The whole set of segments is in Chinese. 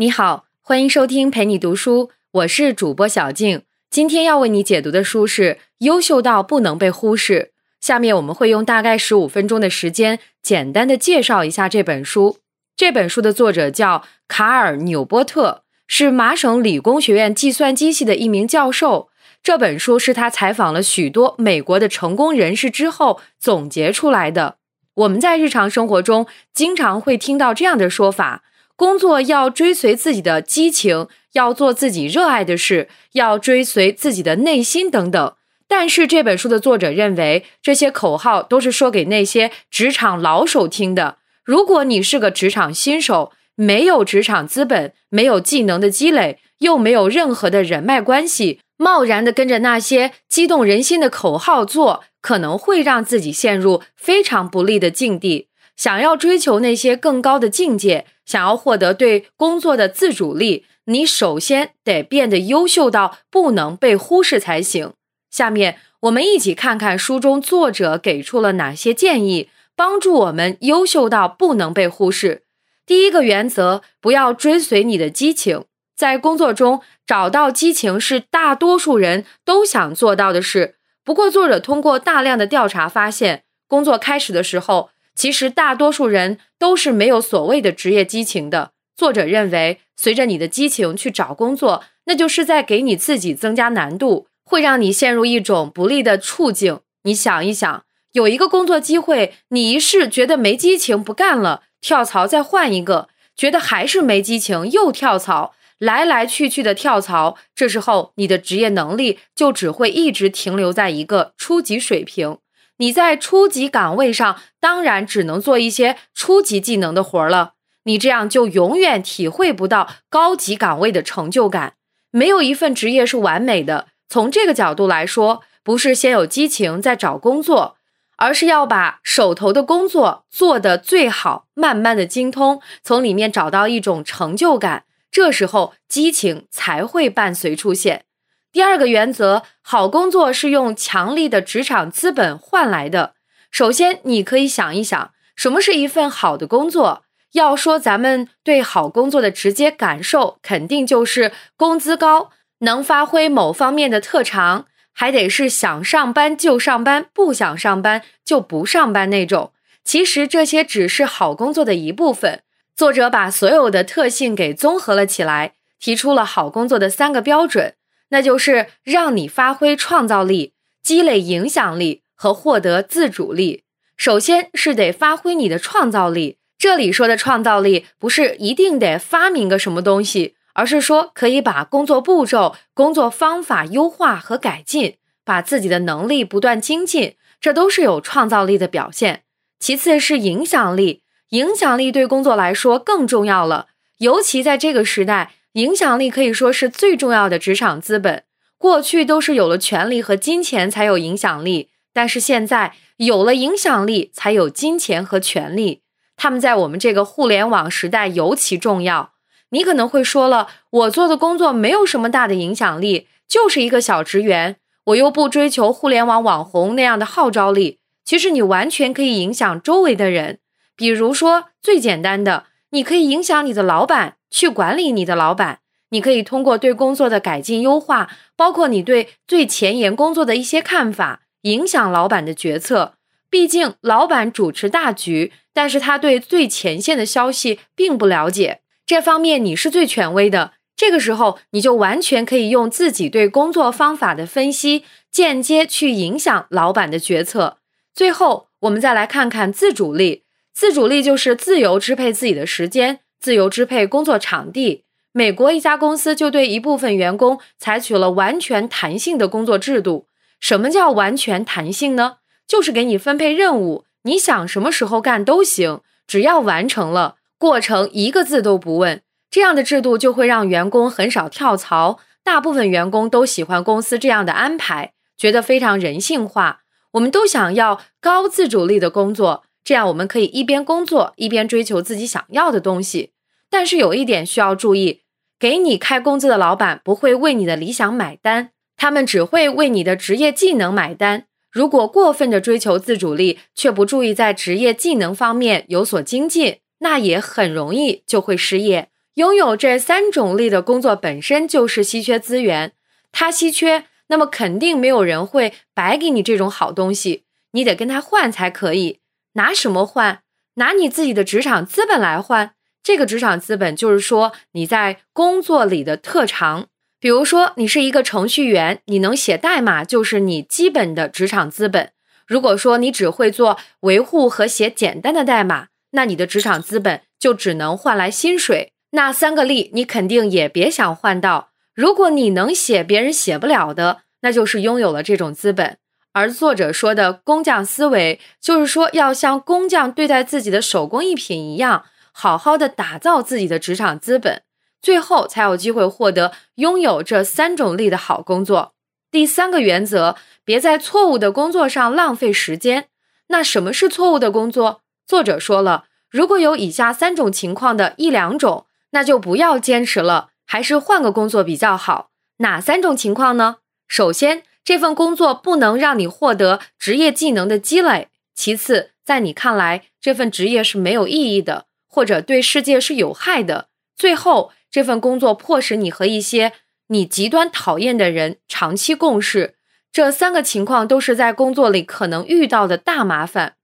你好，欢迎收听陪你读书，我是主播小静。今天要为你解读的书是《优秀到不能被忽视》。下面我们会用大概十五分钟的时间，简单的介绍一下这本书。这本书的作者叫卡尔纽波特，是麻省理工学院计算机系的一名教授。这本书是他采访了许多美国的成功人士之后总结出来的。我们在日常生活中经常会听到这样的说法。工作要追随自己的激情，要做自己热爱的事，要追随自己的内心等等。但是这本书的作者认为，这些口号都是说给那些职场老手听的。如果你是个职场新手，没有职场资本，没有技能的积累，又没有任何的人脉关系，贸然的跟着那些激动人心的口号做，可能会让自己陷入非常不利的境地。想要追求那些更高的境界，想要获得对工作的自主力，你首先得变得优秀到不能被忽视才行。下面我们一起看看书中作者给出了哪些建议，帮助我们优秀到不能被忽视。第一个原则，不要追随你的激情。在工作中找到激情是大多数人都想做到的事。不过，作者通过大量的调查发现，工作开始的时候。其实大多数人都是没有所谓的职业激情的。作者认为，随着你的激情去找工作，那就是在给你自己增加难度，会让你陷入一种不利的处境。你想一想，有一个工作机会，你一试觉得没激情不干了，跳槽再换一个，觉得还是没激情又跳槽，来来去去的跳槽，这时候你的职业能力就只会一直停留在一个初级水平。你在初级岗位上，当然只能做一些初级技能的活了。你这样就永远体会不到高级岗位的成就感。没有一份职业是完美的。从这个角度来说，不是先有激情再找工作，而是要把手头的工作做得最好，慢慢的精通，从里面找到一种成就感。这时候激情才会伴随出现。第二个原则，好工作是用强力的职场资本换来的。首先，你可以想一想，什么是一份好的工作？要说咱们对好工作的直接感受，肯定就是工资高，能发挥某方面的特长，还得是想上班就上班，不想上班就不上班那种。其实这些只是好工作的一部分。作者把所有的特性给综合了起来，提出了好工作的三个标准。那就是让你发挥创造力、积累影响力和获得自主力。首先是得发挥你的创造力。这里说的创造力，不是一定得发明个什么东西，而是说可以把工作步骤、工作方法优化和改进，把自己的能力不断精进，这都是有创造力的表现。其次是影响力，影响力对工作来说更重要了，尤其在这个时代。影响力可以说是最重要的职场资本。过去都是有了权力和金钱才有影响力，但是现在有了影响力才有金钱和权力。他们在我们这个互联网时代尤其重要。你可能会说了，我做的工作没有什么大的影响力，就是一个小职员，我又不追求互联网网红那样的号召力。其实你完全可以影响周围的人，比如说最简单的，你可以影响你的老板。去管理你的老板，你可以通过对工作的改进优化，包括你对最前沿工作的一些看法，影响老板的决策。毕竟老板主持大局，但是他对最前线的消息并不了解，这方面你是最权威的。这个时候，你就完全可以用自己对工作方法的分析，间接去影响老板的决策。最后，我们再来看看自主力。自主力就是自由支配自己的时间。自由支配工作场地。美国一家公司就对一部分员工采取了完全弹性的工作制度。什么叫完全弹性呢？就是给你分配任务，你想什么时候干都行，只要完成了，过程一个字都不问。这样的制度就会让员工很少跳槽，大部分员工都喜欢公司这样的安排，觉得非常人性化。我们都想要高自主力的工作。这样，我们可以一边工作一边追求自己想要的东西。但是有一点需要注意：给你开工资的老板不会为你的理想买单，他们只会为你的职业技能买单。如果过分的追求自主力，却不注意在职业技能方面有所精进，那也很容易就会失业。拥有这三种力的工作本身就是稀缺资源，它稀缺，那么肯定没有人会白给你这种好东西，你得跟他换才可以。拿什么换？拿你自己的职场资本来换。这个职场资本就是说你在工作里的特长。比如说，你是一个程序员，你能写代码就是你基本的职场资本。如果说你只会做维护和写简单的代码，那你的职场资本就只能换来薪水。那三个力你肯定也别想换到。如果你能写别人写不了的，那就是拥有了这种资本。而作者说的工匠思维，就是说要像工匠对待自己的手工艺品一样，好好的打造自己的职场资本。最后才有机会获得拥有这三种力的好工作。第三个原则，别在错误的工作上浪费时间。那什么是错误的工作？作者说了，如果有以下三种情况的一两种，那就不要坚持了，还是换个工作比较好。哪三种情况呢？首先，这份工作不能让你获得职业技能的积累；其次，在你看来，这份职业是没有意义的，或者对世界是有害的；最后，这份工作迫使你和一些你极端讨厌的人长期共事，这三个情况都是在工作里可能遇到的大麻烦。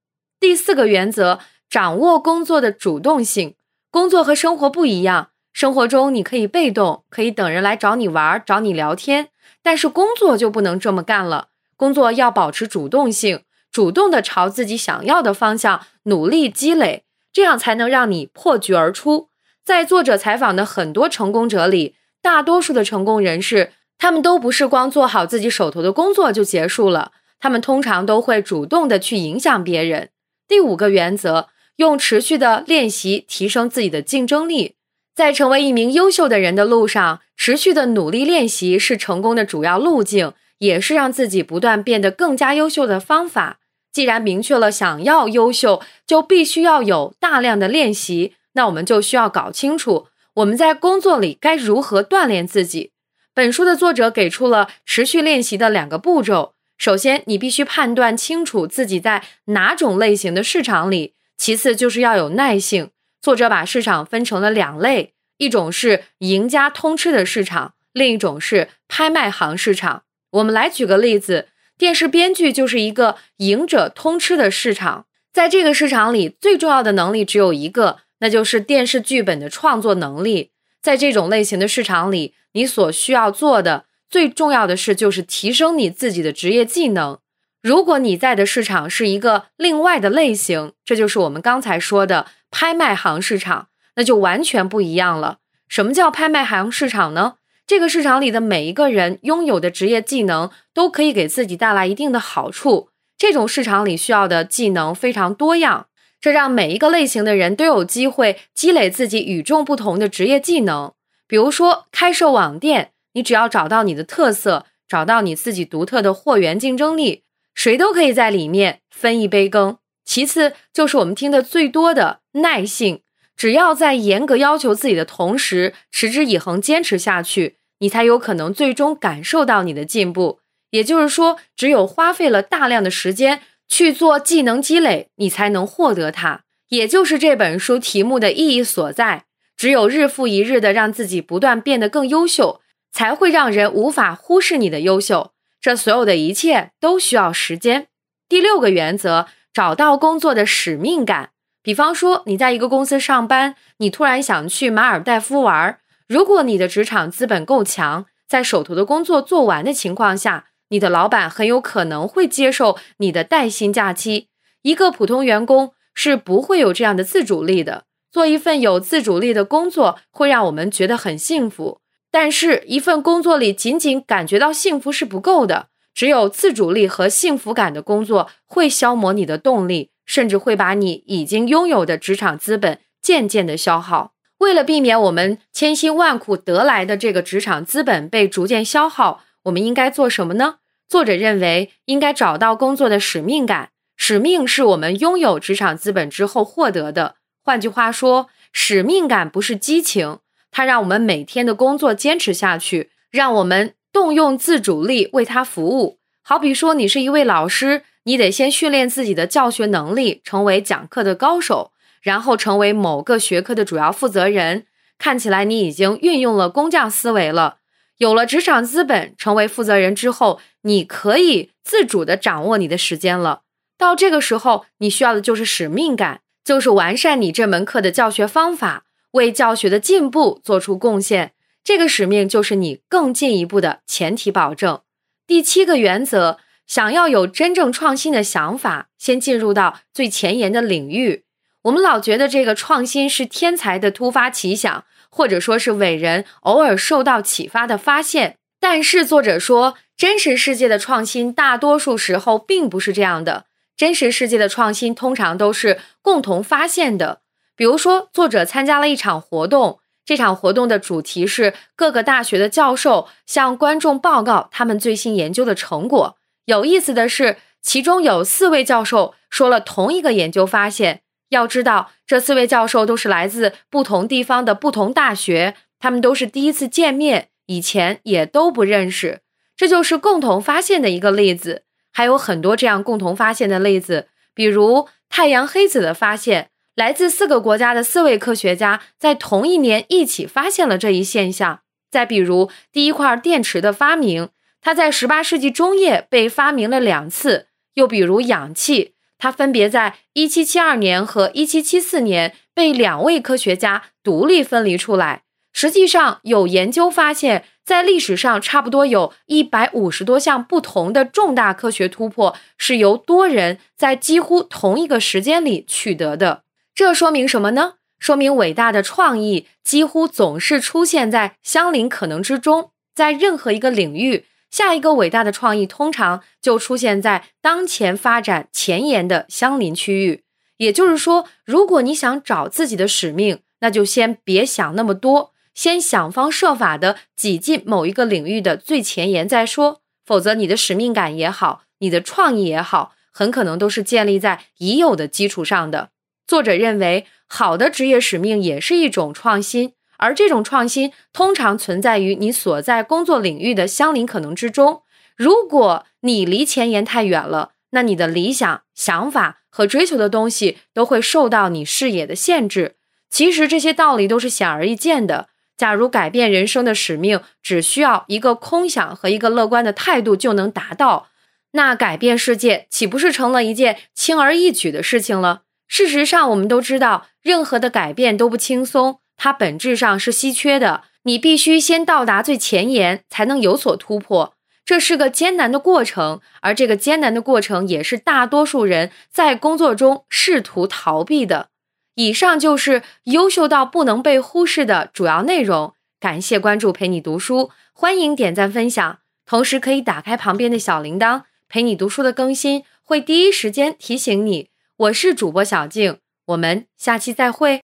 第四个原则，掌握工作的主动性。工作和生活不一样，生活中你可以被动，可以等人来找你玩、找你聊天，但是工作就不能这么干了。工作要保持主动性，主动的朝自己想要的方向努力积累，这样才能让你破局而出。在作者采访的很多成功者里，大多数的成功人士，他们都不是光做好自己手头的工作就结束了，他们通常都会主动的去影响别人。第五个原则，用持续的练习提升自己的竞争力。在成为一名优秀的人的路上，持续的努力练习是成功的主要路径，也是让自己不断变得更加优秀的方法。既然明确了想要优秀，就必须要有大量的练习。那我们就需要搞清楚我们在工作里该如何锻炼自己。本书的作者给出了持续练习的两个步骤：首先，你必须判断清楚自己在哪种类型的市场里；其次，就是要有耐性。作者把市场分成了两类，一种是赢家通吃的市场，另一种是拍卖行市场。我们来举个例子，电视编剧就是一个赢者通吃的市场，在这个市场里，最重要的能力只有一个。那就是电视剧本的创作能力，在这种类型的市场里，你所需要做的最重要的事就是提升你自己的职业技能。如果你在的市场是一个另外的类型，这就是我们刚才说的拍卖行市场，那就完全不一样了。什么叫拍卖行市场呢？这个市场里的每一个人拥有的职业技能都可以给自己带来一定的好处。这种市场里需要的技能非常多样。这让每一个类型的人都有机会积累自己与众不同的职业技能。比如说，开设网店，你只要找到你的特色，找到你自己独特的货源竞争力，谁都可以在里面分一杯羹。其次，就是我们听的最多的耐性，只要在严格要求自己的同时，持之以恒坚持下去，你才有可能最终感受到你的进步。也就是说，只有花费了大量的时间。去做技能积累，你才能获得它，也就是这本书题目的意义所在。只有日复一日的让自己不断变得更优秀，才会让人无法忽视你的优秀。这所有的一切都需要时间。第六个原则，找到工作的使命感。比方说，你在一个公司上班，你突然想去马尔代夫玩儿。如果你的职场资本够强，在手头的工作做完的情况下。你的老板很有可能会接受你的带薪假期。一个普通员工是不会有这样的自主力的。做一份有自主力的工作会让我们觉得很幸福，但是，一份工作里仅仅感觉到幸福是不够的。只有自主力和幸福感的工作会消磨你的动力，甚至会把你已经拥有的职场资本渐渐的消耗。为了避免我们千辛万苦得来的这个职场资本被逐渐消耗。我们应该做什么呢？作者认为，应该找到工作的使命感。使命是我们拥有职场资本之后获得的。换句话说，使命感不是激情，它让我们每天的工作坚持下去，让我们动用自主力为它服务。好比说，你是一位老师，你得先训练自己的教学能力，成为讲课的高手，然后成为某个学科的主要负责人。看起来你已经运用了工匠思维了。有了职场资本，成为负责人之后，你可以自主的掌握你的时间了。到这个时候，你需要的就是使命感，就是完善你这门课的教学方法，为教学的进步做出贡献。这个使命就是你更进一步的前提保证。第七个原则，想要有真正创新的想法，先进入到最前沿的领域。我们老觉得这个创新是天才的突发奇想，或者说是伟人偶尔受到启发的发现。但是作者说，真实世界的创新大多数时候并不是这样的。真实世界的创新通常都是共同发现的。比如说，作者参加了一场活动，这场活动的主题是各个大学的教授向观众报告他们最新研究的成果。有意思的是，其中有四位教授说了同一个研究发现。要知道，这四位教授都是来自不同地方的不同大学，他们都是第一次见面，以前也都不认识。这就是共同发现的一个例子。还有很多这样共同发现的例子，比如太阳黑子的发现，来自四个国家的四位科学家在同一年一起发现了这一现象。再比如第一块电池的发明，它在十八世纪中叶被发明了两次。又比如氧气，它分别在一七七二年和一七七四年被两位科学家独立分离出来。实际上，有研究发现，在历史上，差不多有一百五十多项不同的重大科学突破是由多人在几乎同一个时间里取得的。这说明什么呢？说明伟大的创意几乎总是出现在相邻可能之中。在任何一个领域，下一个伟大的创意通常就出现在当前发展前沿的相邻区域。也就是说，如果你想找自己的使命，那就先别想那么多。先想方设法的挤进某一个领域的最前沿再说，否则你的使命感也好，你的创意也好，很可能都是建立在已有的基础上的。作者认为，好的职业使命也是一种创新，而这种创新通常存在于你所在工作领域的相邻可能之中。如果你离前沿太远了，那你的理想、想法和追求的东西都会受到你视野的限制。其实这些道理都是显而易见的。假如改变人生的使命只需要一个空想和一个乐观的态度就能达到，那改变世界岂不是成了一件轻而易举的事情了？事实上，我们都知道，任何的改变都不轻松，它本质上是稀缺的。你必须先到达最前沿，才能有所突破。这是个艰难的过程，而这个艰难的过程也是大多数人在工作中试图逃避的。以上就是优秀到不能被忽视的主要内容。感谢关注，陪你读书，欢迎点赞分享，同时可以打开旁边的小铃铛，陪你读书的更新会第一时间提醒你。我是主播小静，我们下期再会。